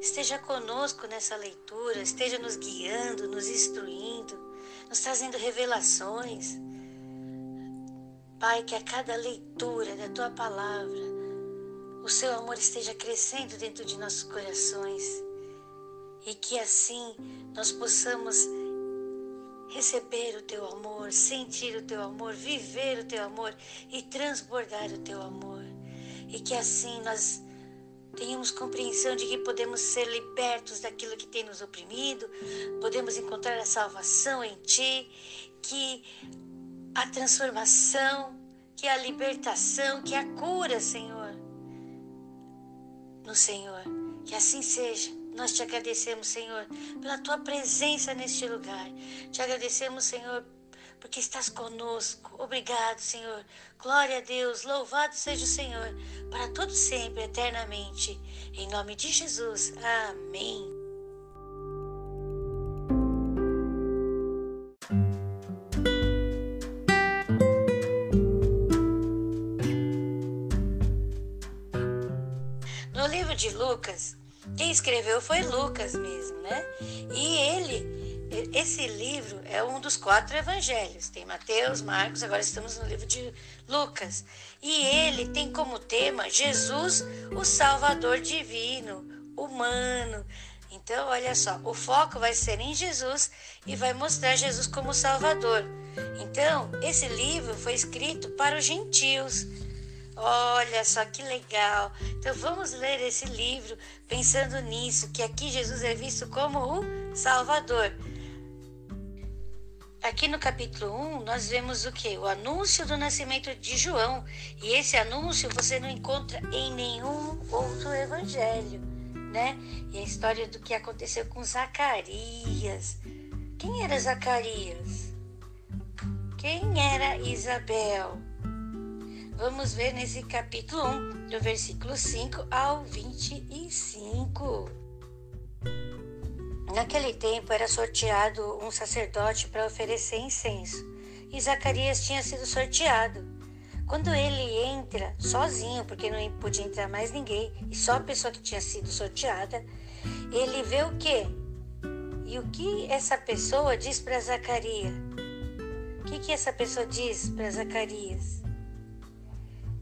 esteja conosco nessa leitura, esteja nos guiando, nos instruindo, nos trazendo revelações. Pai, que a cada leitura da tua palavra, o seu amor esteja crescendo dentro de nossos corações e que assim nós possamos receber o teu amor, sentir o teu amor, viver o teu amor e transbordar o teu amor. E que assim nós tenhamos compreensão de que podemos ser libertos daquilo que tem nos oprimido, podemos encontrar a salvação em Ti, que a transformação, que a libertação, que a cura, Senhor, no Senhor. Que assim seja. Nós te agradecemos, Senhor, pela tua presença neste lugar. Te agradecemos, Senhor, porque estás conosco. Obrigado, Senhor. Glória a Deus. Louvado seja o Senhor para todo sempre, eternamente. Em nome de Jesus. Amém. No livro de Lucas, quem escreveu foi Lucas mesmo, né? E ele, esse livro é um dos quatro evangelhos. Tem Mateus, Marcos, agora estamos no livro de Lucas. E ele tem como tema Jesus, o Salvador divino, humano. Então, olha só, o foco vai ser em Jesus e vai mostrar Jesus como Salvador. Então, esse livro foi escrito para os gentios Olha só que legal. Então vamos ler esse livro pensando nisso, que aqui Jesus é visto como o Salvador. Aqui no capítulo 1, nós vemos o que? O anúncio do nascimento de João. E esse anúncio você não encontra em nenhum outro evangelho, né? E a história do que aconteceu com Zacarias. Quem era Zacarias? Quem era Isabel? Vamos ver nesse capítulo 1, do versículo 5 ao 25. Naquele tempo era sorteado um sacerdote para oferecer incenso, e Zacarias tinha sido sorteado. Quando ele entra sozinho, porque não podia entrar mais ninguém, e só a pessoa que tinha sido sorteada, ele vê o quê? E o que essa pessoa diz para Zacarias? O que, que essa pessoa diz para Zacarias?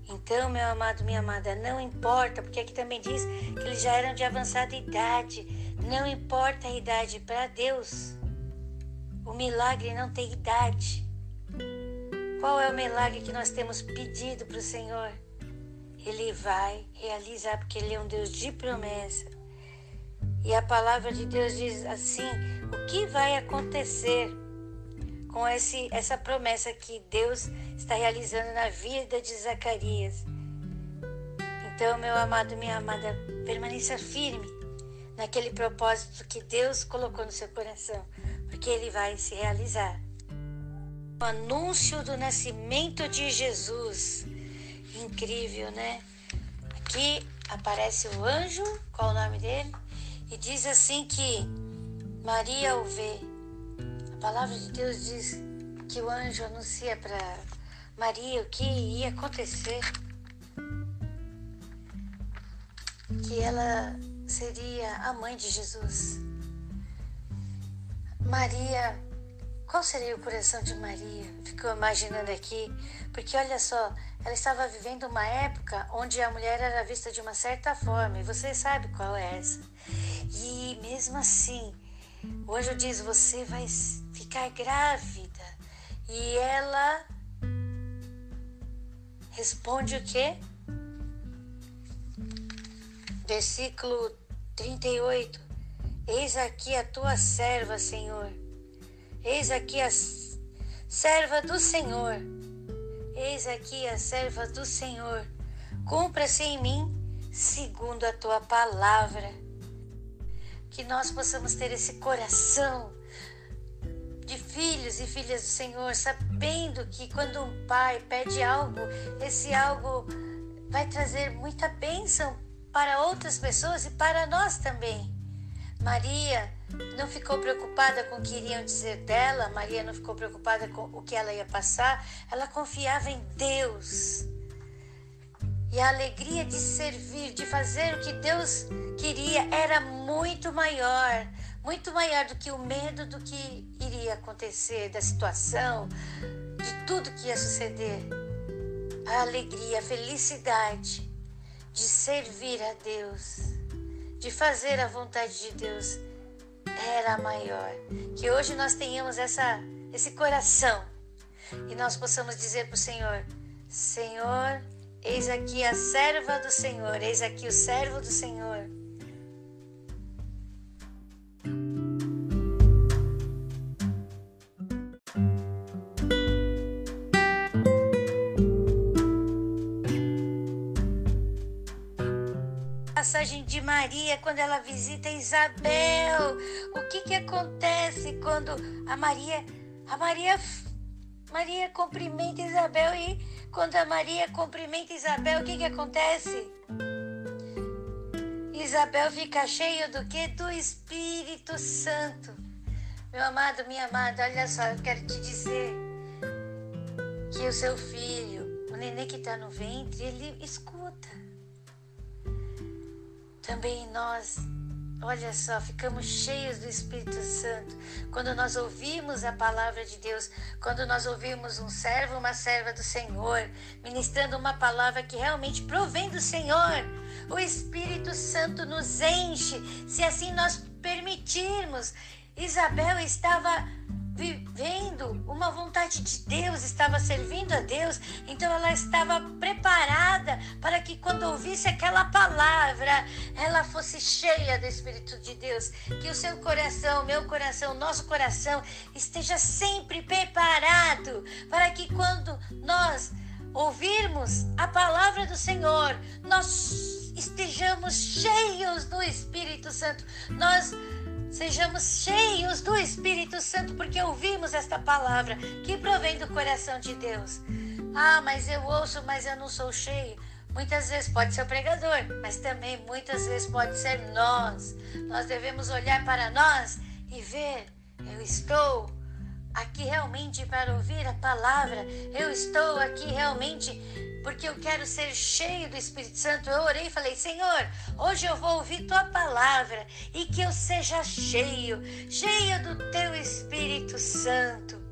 Então, meu amado, minha amada, não importa, porque aqui também diz que eles já eram de avançada idade. Não importa a idade para Deus. O milagre não tem idade. Qual é o milagre que nós temos pedido para o Senhor? Ele vai realizar, porque Ele é um Deus de promessa. E a palavra de Deus diz assim: o que vai acontecer? com esse, essa promessa que Deus está realizando na vida de Zacarias. Então, meu amado, minha amada, permaneça firme naquele propósito que Deus colocou no seu coração, porque ele vai se realizar. O anúncio do nascimento de Jesus. Incrível, né? Aqui aparece o anjo, qual o nome dele? E diz assim que Maria o vê a palavra de Deus diz que o anjo anuncia para Maria o que ia acontecer. Que ela seria a mãe de Jesus. Maria, qual seria o coração de Maria? Ficou imaginando aqui, porque olha só, ela estava vivendo uma época onde a mulher era vista de uma certa forma, e você sabe qual é essa. E mesmo assim, o anjo diz: Você vai ficar grávida. E ela responde o quê? Versículo 38. Eis aqui a tua serva, Senhor. Eis aqui a serva do Senhor. Eis aqui a serva do Senhor. Cumpra-se em mim segundo a tua palavra que nós possamos ter esse coração de filhos e filhas do Senhor, sabendo que quando um pai pede algo, esse algo vai trazer muita bênção para outras pessoas e para nós também. Maria não ficou preocupada com o que iriam dizer dela, Maria não ficou preocupada com o que ela ia passar, ela confiava em Deus. E a alegria de servir, de fazer o que Deus queria, era muito maior muito maior do que o medo do que iria acontecer, da situação, de tudo que ia suceder. A alegria, a felicidade de servir a Deus, de fazer a vontade de Deus, era maior. Que hoje nós tenhamos essa, esse coração e nós possamos dizer para o Senhor: Senhor, eis aqui a serva do Senhor, eis aqui o servo do Senhor. Passagem de Maria quando ela visita Isabel. O que que acontece quando a Maria, a Maria, Maria cumprimenta Isabel e quando a Maria cumprimenta Isabel, o que que acontece? Isabel fica cheia do que? Do Espírito Santo. Meu amado, minha amada, olha só, eu quero te dizer que o seu filho, o neném que está no ventre, ele escuta. Também nós, olha só, ficamos cheios do Espírito Santo quando nós ouvimos a palavra de Deus, quando nós ouvimos um servo, uma serva do Senhor, ministrando uma palavra que realmente provém do Senhor. O Espírito Santo nos enche, se assim nós permitirmos. Isabel estava vivendo uma vontade de Deus, estava servindo a Deus, então ela estava preparada para que quando ouvisse aquela palavra, ela fosse cheia do Espírito de Deus. Que o seu coração, meu coração, nosso coração esteja sempre preparado para que quando nós ouvirmos a palavra do Senhor, nós estejamos cheios do Espírito Santo. Nós Sejamos cheios do Espírito Santo porque ouvimos esta palavra que provém do coração de Deus. Ah, mas eu ouço, mas eu não sou cheio. Muitas vezes pode ser o pregador, mas também muitas vezes pode ser nós. Nós devemos olhar para nós e ver: eu estou aqui realmente para ouvir a palavra, eu estou aqui realmente porque eu quero ser cheio do Espírito Santo. Eu orei e falei: Senhor, hoje eu vou ouvir tua palavra e que eu seja cheio, cheio do teu Espírito Santo.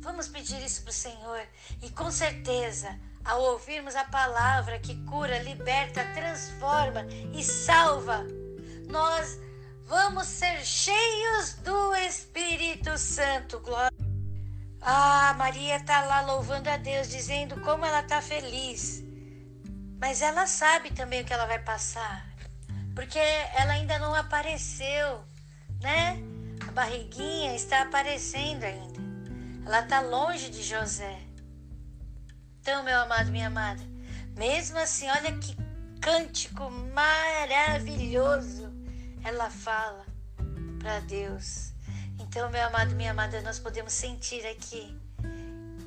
Vamos pedir isso para o Senhor e com certeza, ao ouvirmos a palavra que cura, liberta, transforma e salva, nós vamos ser cheios do Espírito Santo. Glória. Ah, Maria está lá louvando a Deus, dizendo como ela está feliz. Mas ela sabe também o que ela vai passar, porque ela ainda não apareceu, né? A barriguinha está aparecendo ainda. Ela está longe de José. Então, meu amado, minha amada, mesmo assim, olha que cântico maravilhoso ela fala para Deus. Então, meu amado, minha amada, nós podemos sentir aqui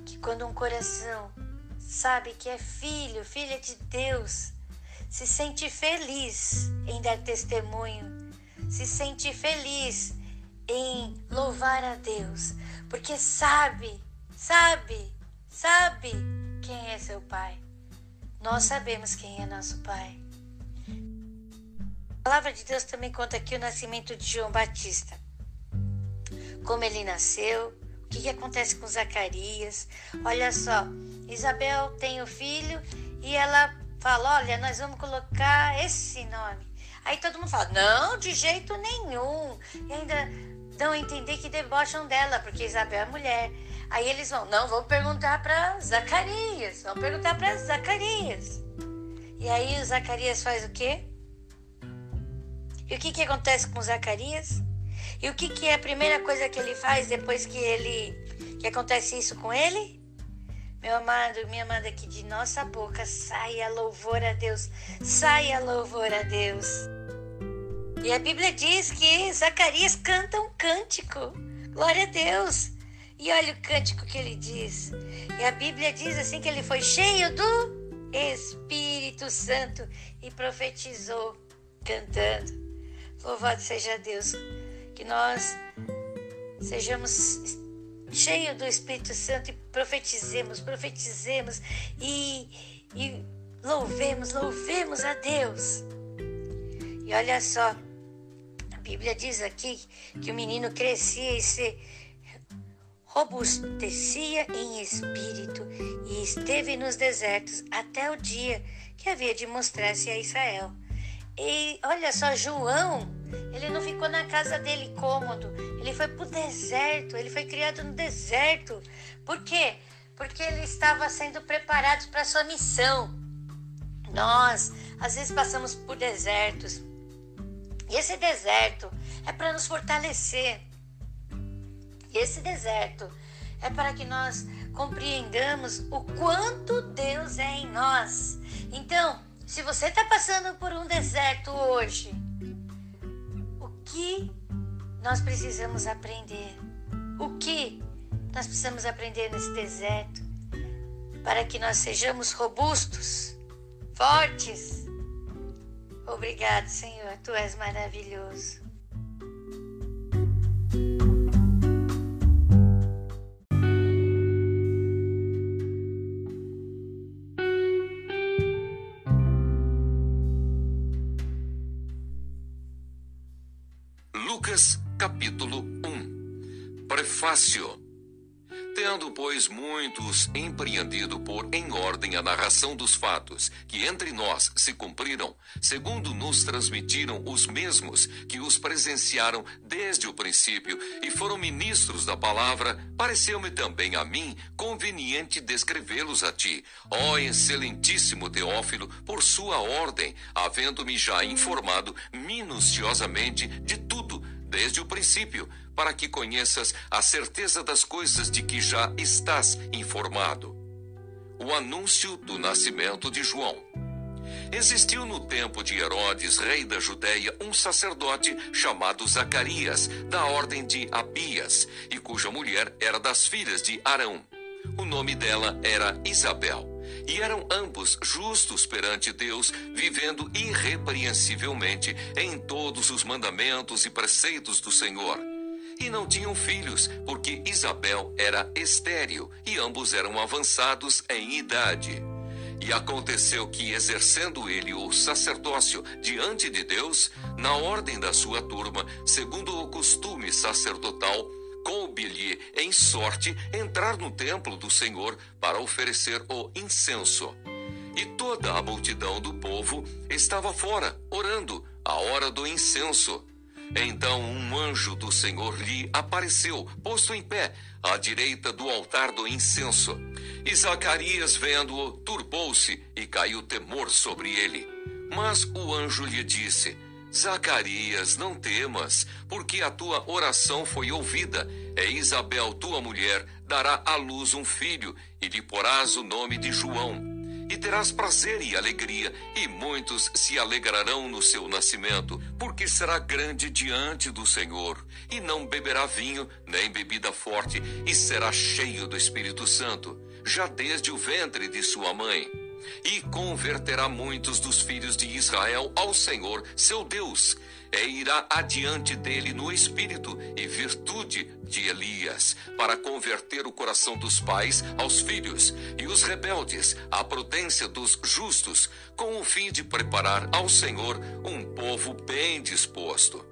que quando um coração sabe que é filho, filha de Deus, se sente feliz em dar testemunho, se sente feliz em louvar a Deus, porque sabe, sabe, sabe quem é seu Pai. Nós sabemos quem é nosso Pai. A palavra de Deus também conta aqui o nascimento de João Batista como ele nasceu, o que, que acontece com Zacarias. Olha só, Isabel tem o filho e ela fala: Olha, nós vamos colocar esse nome. Aí todo mundo fala: Não, de jeito nenhum. E ainda dão a entender que debocham dela, porque Isabel é mulher. Aí eles vão: Não, vamos perguntar para Zacarias. Vamos perguntar para Zacarias. E aí o Zacarias faz o quê? E o que, que acontece com Zacarias? E o que, que é a primeira coisa que ele faz depois que ele que acontece isso com ele? Meu amado, minha amada, que de nossa boca saia louvor a Deus, saia louvor a Deus. E a Bíblia diz que Zacarias canta um cântico. Glória a Deus. E olha o cântico que ele diz. E a Bíblia diz assim que ele foi cheio do Espírito Santo e profetizou cantando. Louvado seja Deus que nós sejamos cheios do Espírito Santo e profetizemos, profetizemos e, e Louvemos, louvemos a Deus. E olha só, a Bíblia diz aqui que o menino crescia e se robustecia em espírito e esteve nos desertos até o dia que havia de mostrar-se a Israel. E olha só, João, ele não ficou na casa dele cômodo, ele foi para o deserto, ele foi criado no deserto. Por quê? Porque ele estava sendo preparado para sua missão. Nós, às vezes, passamos por desertos. E esse deserto é para nos fortalecer. E esse deserto é para que nós compreendamos o quanto Deus é em nós. Então, se você está passando por um deserto hoje, o que nós precisamos aprender? O que nós precisamos aprender nesse deserto para que nós sejamos robustos, fortes? Obrigado, Senhor, tu és maravilhoso. Capítulo 1 Prefácio. Tendo, pois, muitos empreendido por em ordem a narração dos fatos que entre nós se cumpriram, segundo nos transmitiram os mesmos que os presenciaram desde o princípio e foram ministros da palavra, pareceu-me também a mim conveniente descrevê-los a ti, ó excelentíssimo Teófilo, por sua ordem, havendo-me já informado minuciosamente de tudo desde o princípio, para que conheças a certeza das coisas de que já estás informado. O anúncio do nascimento de João. Existiu no tempo de Herodes, rei da Judéia, um sacerdote chamado Zacarias, da ordem de Abias, e cuja mulher era das filhas de Arão. O nome dela era Isabel. E eram ambos justos perante Deus, vivendo irrepreensivelmente em todos os mandamentos e preceitos do Senhor. E não tinham filhos, porque Isabel era estéril e ambos eram avançados em idade. E aconteceu que, exercendo ele o sacerdócio diante de Deus, na ordem da sua turma, segundo o costume sacerdotal, coube-lhe em sorte entrar no templo do Senhor para oferecer o incenso. E toda a multidão do povo estava fora, orando, a hora do incenso. Então um anjo do Senhor lhe apareceu, posto em pé, à direita do altar do incenso. E Zacarias, vendo-o, turbou-se e caiu temor sobre ele. Mas o anjo lhe disse: Zacarias, não temas, porque a tua oração foi ouvida. É Isabel, tua mulher, dará à luz um filho, e lhe porás o nome de João. E terás prazer e alegria, e muitos se alegrarão no seu nascimento, porque será grande diante do Senhor, e não beberá vinho, nem bebida forte, e será cheio do Espírito Santo, já desde o ventre de sua mãe e converterá muitos dos filhos de Israel ao Senhor, seu Deus, e irá adiante dele no espírito e virtude de Elias, para converter o coração dos pais aos filhos e os rebeldes à prudência dos justos, com o fim de preparar ao Senhor um povo bem disposto.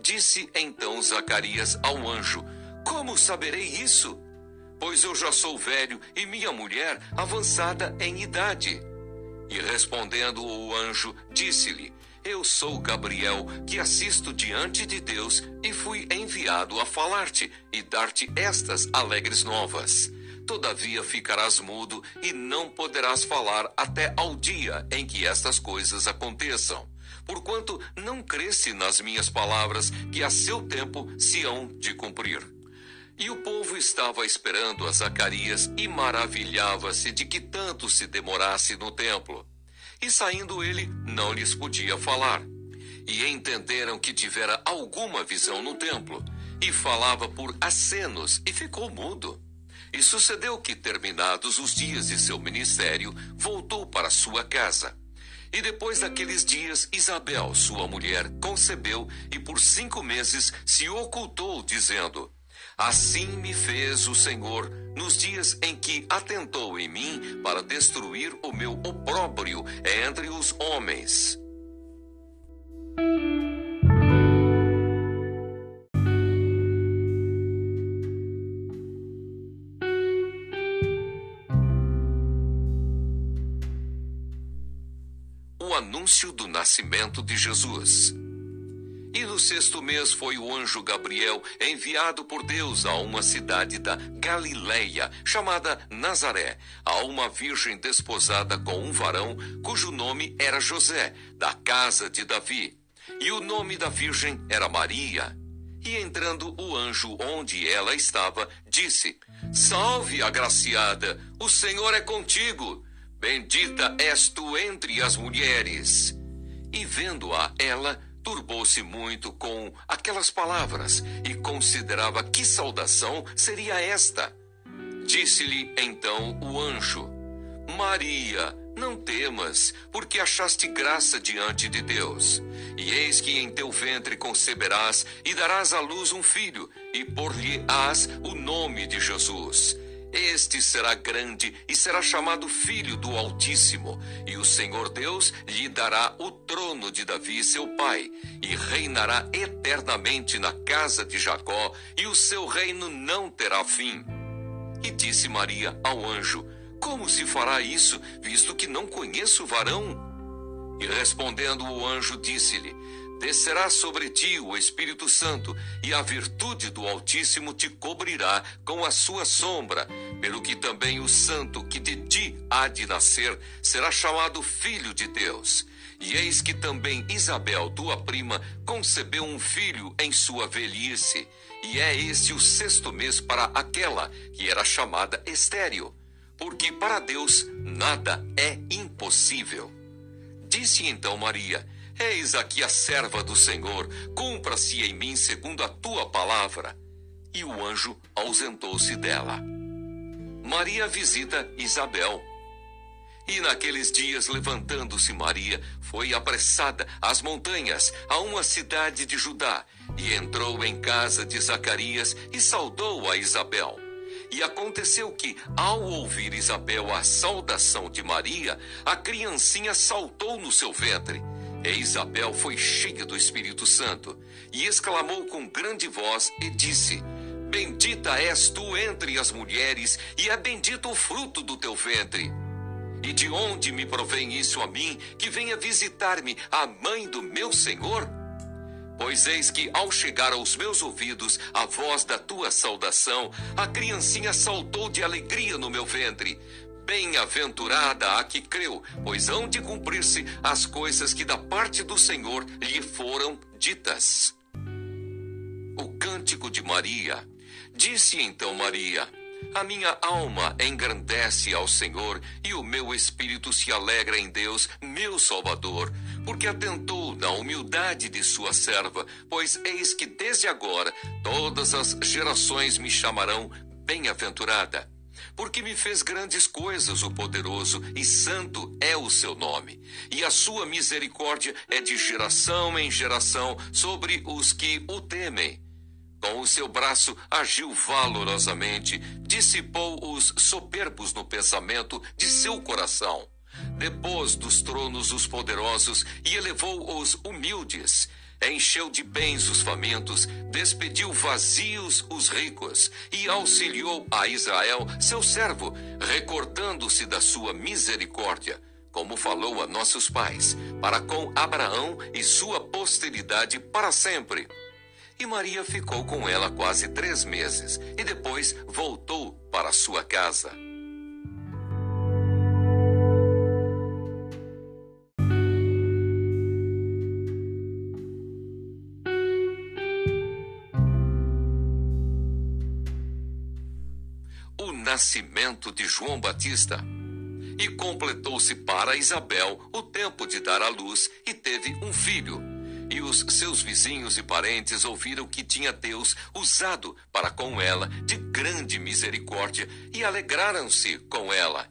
Disse então Zacarias ao anjo: Como saberei isso? Pois eu já sou velho e minha mulher avançada em idade. E respondendo o anjo, disse-lhe: Eu sou Gabriel, que assisto diante de Deus e fui enviado a falar-te e dar-te estas alegres novas. Todavia ficarás mudo e não poderás falar até ao dia em que estas coisas aconteçam porquanto não cresce nas minhas palavras que a seu tempo se hão de cumprir. E o povo estava esperando a Zacarias e maravilhava-se de que tanto se demorasse no templo. E saindo ele, não lhes podia falar. E entenderam que tivera alguma visão no templo, e falava por acenos, e ficou mudo. E sucedeu que, terminados os dias de seu ministério, voltou para sua casa. E depois daqueles dias, Isabel, sua mulher, concebeu e por cinco meses se ocultou, dizendo: Assim me fez o Senhor nos dias em que atentou em mim para destruir o meu opróbrio entre os homens. O anúncio do nascimento de Jesus. E no sexto mês foi o anjo Gabriel enviado por Deus a uma cidade da Galileia, chamada Nazaré, a uma virgem desposada com um varão cujo nome era José, da casa de Davi. E o nome da virgem era Maria. E entrando o anjo onde ela estava, disse: Salve, agraciada, o Senhor é contigo. Bendita és tu entre as mulheres. E vendo-a ela, turbou-se muito com aquelas palavras e considerava que saudação seria esta. Disse-lhe então o anjo: Maria, não temas, porque achaste graça diante de Deus. E eis que em teu ventre conceberás e darás à luz um filho, e por-lhe-ás o nome de Jesus. Este será grande e será chamado Filho do Altíssimo, e o Senhor Deus lhe dará o trono de Davi, seu pai, e reinará eternamente na casa de Jacó, e o seu reino não terá fim. E disse Maria ao anjo: Como se fará isso, visto que não conheço varão? E respondendo o anjo, disse-lhe: Descerá sobre ti o Espírito Santo, e a virtude do Altíssimo te cobrirá com a sua sombra, pelo que também o Santo que de ti há de nascer será chamado Filho de Deus. E eis que também Isabel, tua prima, concebeu um filho em sua velhice, e é este o sexto mês para aquela que era chamada estéril, porque para Deus nada é impossível. Disse então Maria: Eis aqui a serva do Senhor, cumpra-se em mim segundo a tua palavra. E o anjo ausentou-se dela. Maria visita Isabel. E naqueles dias, levantando-se Maria, foi apressada às montanhas, a uma cidade de Judá, e entrou em casa de Zacarias e saudou a Isabel. E aconteceu que, ao ouvir Isabel a saudação de Maria, a criancinha saltou no seu ventre. E Isabel foi cheia do Espírito Santo e exclamou com grande voz e disse: Bendita és tu entre as mulheres, e é bendito o fruto do teu ventre. E de onde me provém isso a mim, que venha visitar-me a mãe do meu Senhor? Pois eis que, ao chegar aos meus ouvidos a voz da tua saudação, a criancinha saltou de alegria no meu ventre. Bem-aventurada a que creu, pois hão de cumprir-se as coisas que da parte do Senhor lhe foram ditas. O cântico de Maria. Disse então Maria: A minha alma engrandece ao Senhor, e o meu espírito se alegra em Deus, meu Salvador, porque atentou na humildade de sua serva, pois eis que desde agora todas as gerações me chamarão bem-aventurada porque me fez grandes coisas o poderoso, e santo é o seu nome. E a sua misericórdia é de geração em geração sobre os que o temem. Com o seu braço agiu valorosamente, dissipou os soberbos no pensamento de seu coração. Depôs dos tronos os poderosos e elevou os humildes encheu de bens os famintos, despediu vazios os ricos e auxiliou a Israel, seu servo, recordando-se da sua misericórdia, como falou a nossos pais, para com Abraão e sua posteridade para sempre. E Maria ficou com ela quase três meses e depois voltou para sua casa. Nascimento de João Batista. E completou-se para Isabel o tempo de dar à luz e teve um filho. E os seus vizinhos e parentes ouviram que tinha Deus usado para com ela de grande misericórdia e alegraram-se com ela.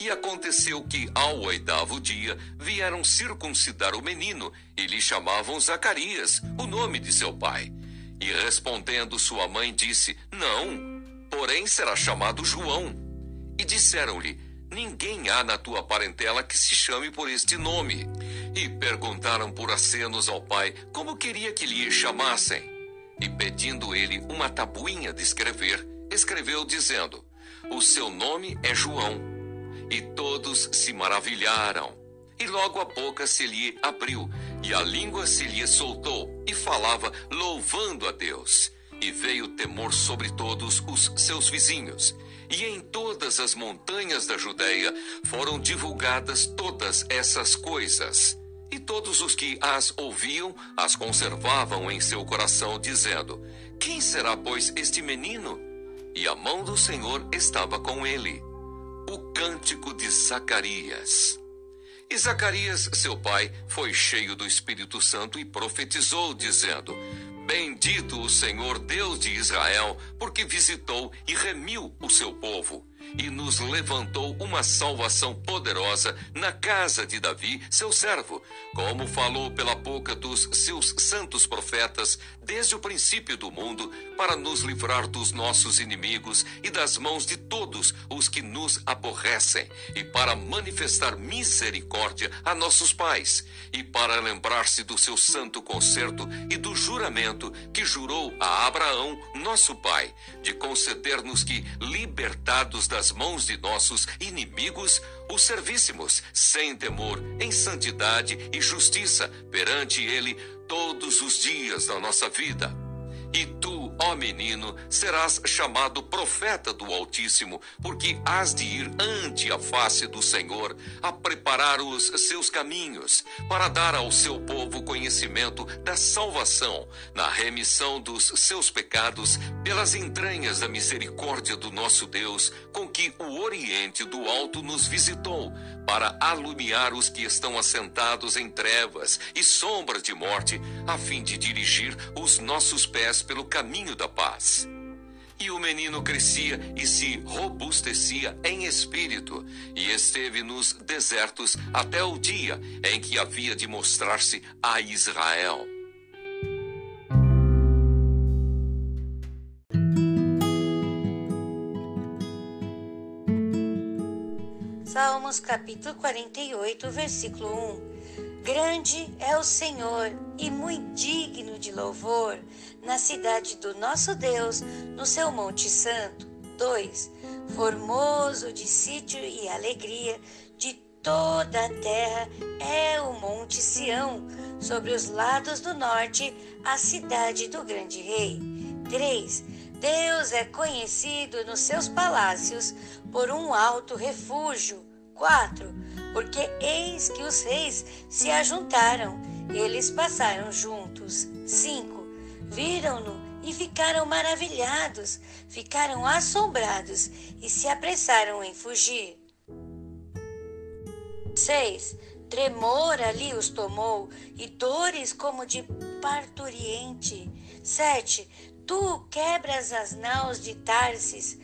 E aconteceu que, ao oitavo dia, vieram circuncidar o menino e lhe chamavam Zacarias, o nome de seu pai. E respondendo sua mãe disse: Não, porém será chamado João. E disseram-lhe: Ninguém há na tua parentela que se chame por este nome. E perguntaram por acenos ao pai como queria que lhe chamassem. E pedindo ele uma tabuinha de escrever, escreveu dizendo: O seu nome é João. E todos se maravilharam. E logo a boca se lhe abriu, e a língua se lhe soltou, e falava, louvando a Deus. E veio temor sobre todos os seus vizinhos. E em todas as montanhas da Judéia foram divulgadas todas essas coisas. E todos os que as ouviam as conservavam em seu coração, dizendo: Quem será, pois, este menino? E a mão do Senhor estava com ele. O cântico de Zacarias. E Zacarias, seu pai, foi cheio do Espírito Santo e profetizou, dizendo: Bendito o Senhor Deus de Israel, porque visitou e remiu o seu povo e nos levantou uma salvação poderosa na casa de Davi, seu servo, como falou pela boca dos seus santos profetas desde o princípio do mundo, para nos livrar dos nossos inimigos e das mãos de todos os que nos aborrecem, e para manifestar misericórdia a nossos pais, e para lembrar-se do seu santo concerto e do juramento que jurou a Abraão, nosso pai, de conceder-nos que, libertados das mãos de nossos inimigos, o servíssemos sem temor, em santidade e justiça perante Ele todos os dias da nossa vida. E tu, ó menino, serás chamado profeta do Altíssimo, porque has de ir ante a face do Senhor, a preparar os seus caminhos, para dar ao seu povo conhecimento da salvação, na remissão dos seus pecados, pelas entranhas da misericórdia do nosso Deus, com que o Oriente do Alto nos visitou, para alumiar os que estão assentados em trevas e sombras de morte, a fim de dirigir os nossos pés pelo caminho da paz. E o menino crescia e se robustecia em espírito, e esteve nos desertos até o dia em que havia de mostrar-se a Israel. Salmos capítulo 48, versículo 1. Grande é o Senhor e muito digno de louvor na cidade do nosso Deus, no seu Monte Santo. 2. Formoso de sítio e alegria de toda a terra é o Monte Sião, sobre os lados do norte, a cidade do grande rei. 3. Deus é conhecido nos seus palácios por um alto refúgio. 4. Porque eis que os reis se ajuntaram, eles passaram juntos. 5. Viram-no e ficaram maravilhados, ficaram assombrados e se apressaram em fugir. 6. Tremor ali os tomou e dores como de parturiente. 7. Tu quebras as naus de Tarsis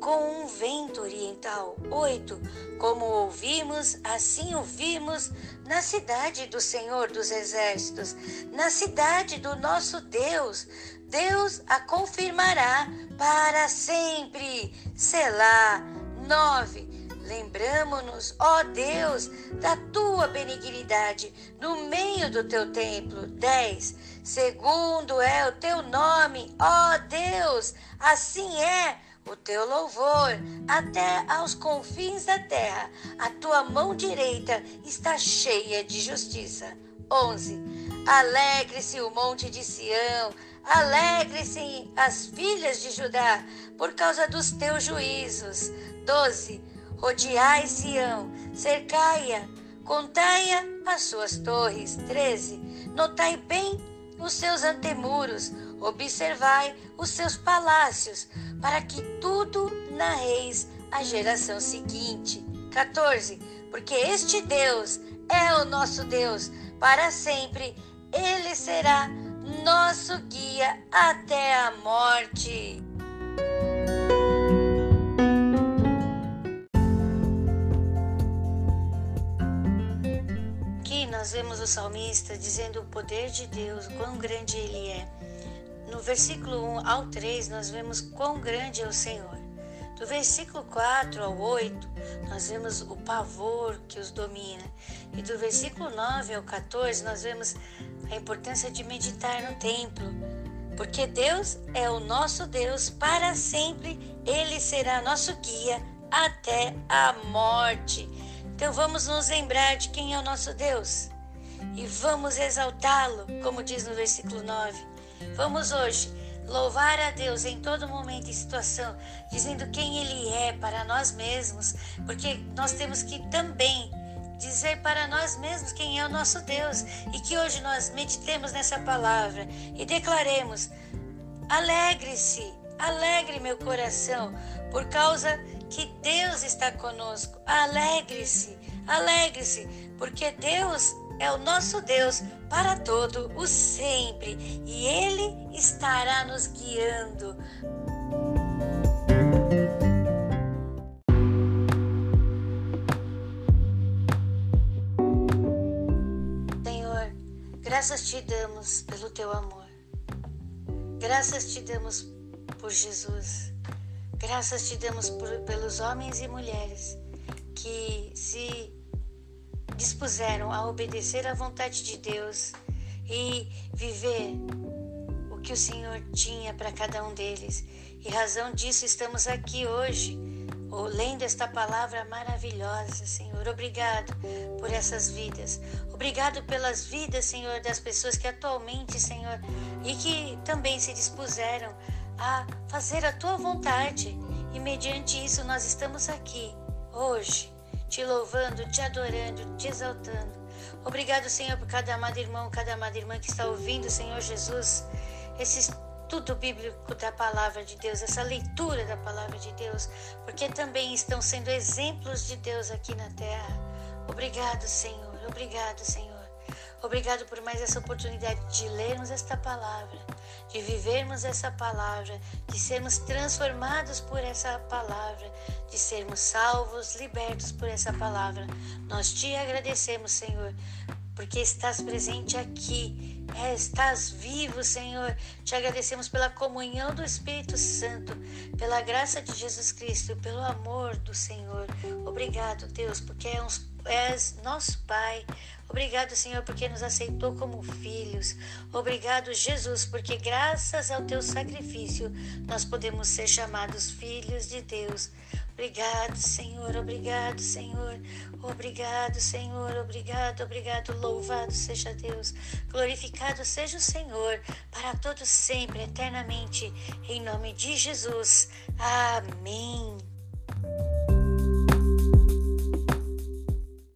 com um vento oriental. 8. Como ouvimos, assim ouvimos na cidade do Senhor dos Exércitos, na cidade do nosso Deus. Deus a confirmará para sempre. Selá. 9. Lembramo-nos, ó Deus, da tua benignidade no meio do teu templo. 10. Segundo é o teu nome, ó Deus, assim é o teu louvor até aos confins da terra. A tua mão direita está cheia de justiça. 11. Alegre-se o monte de Sião, alegre-se as filhas de Judá, por causa dos teus juízos. 12. Rodeai Sião, cercai-a, contai-a as suas torres. 13. Notai bem os seus antemuros, observai os seus palácios, para que tudo narreis à geração seguinte. 14. Porque este Deus é o nosso Deus para sempre, ele será nosso guia até a morte. nós vemos o salmista dizendo o poder de Deus, quão grande ele é. No versículo 1 ao 3, nós vemos quão grande é o Senhor. Do versículo 4 ao 8, nós vemos o pavor que os domina. E do versículo 9 ao 14, nós vemos a importância de meditar no templo. Porque Deus é o nosso Deus para sempre, Ele será nosso guia até a morte. Então vamos nos lembrar de quem é o nosso Deus e vamos exaltá-lo, como diz no versículo 9. Vamos hoje louvar a Deus em todo momento e situação, dizendo quem Ele é para nós mesmos, porque nós temos que também dizer para nós mesmos quem é o nosso Deus e que hoje nós meditemos nessa palavra e declaremos: alegre-se, alegre meu coração, por causa que Deus está conosco. Alegre-se, alegre-se, porque Deus é o nosso Deus para todo o sempre e Ele estará nos guiando. Senhor, graças te damos pelo teu amor. Graças te damos por Jesus. Graças te damos por, pelos homens e mulheres que se dispuseram a obedecer à vontade de Deus e viver o que o Senhor tinha para cada um deles. E razão disso estamos aqui hoje, lendo esta palavra maravilhosa, Senhor. Obrigado por essas vidas. Obrigado pelas vidas, Senhor, das pessoas que atualmente, Senhor, e que também se dispuseram a fazer a tua vontade. E mediante isso nós estamos aqui hoje te louvando, te adorando, te exaltando. Obrigado, Senhor, por cada amado irmão, cada amada irmã que está ouvindo, Senhor Jesus, esse estudo bíblico da palavra de Deus, essa leitura da palavra de Deus, porque também estão sendo exemplos de Deus aqui na terra. Obrigado, Senhor. Obrigado, Senhor. Obrigado por mais essa oportunidade de lermos esta palavra, de vivermos essa palavra, de sermos transformados por essa palavra, de sermos salvos, libertos por essa palavra. Nós te agradecemos, Senhor, porque estás presente aqui, é, estás vivo, Senhor. Te agradecemos pela comunhão do Espírito Santo, pela graça de Jesus Cristo, pelo amor do Senhor. Obrigado, Deus, porque é és nosso Pai. Obrigado, Senhor, porque nos aceitou como filhos. Obrigado, Jesus, porque graças ao teu sacrifício nós podemos ser chamados filhos de Deus. Obrigado, Senhor, obrigado, Senhor, obrigado, Senhor, obrigado, obrigado. Louvado seja Deus, glorificado seja o Senhor, para todos sempre, eternamente, em nome de Jesus. Amém.